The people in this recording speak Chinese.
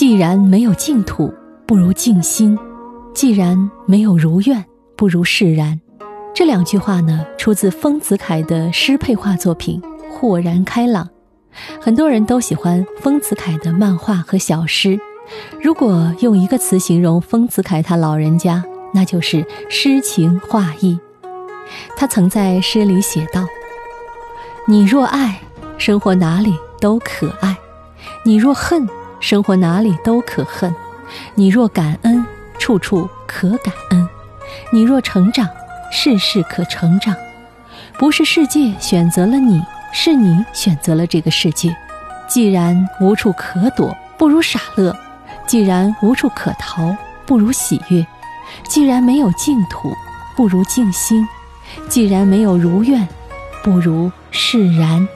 既然没有净土，不如静心；既然没有如愿，不如释然。这两句话呢，出自丰子恺的诗配画作品《豁然开朗》。很多人都喜欢丰子恺的漫画和小诗。如果用一个词形容丰子恺他老人家，那就是诗情画意。他曾在诗里写道：“你若爱，生活哪里都可爱；你若恨，生活哪里都可恨；你若感恩，处处可感恩；你若成长，事事可成长。不是世界选择了你。”是你选择了这个世界，既然无处可躲，不如傻乐；既然无处可逃，不如喜悦；既然没有净土，不如静心；既然没有如愿，不如释然。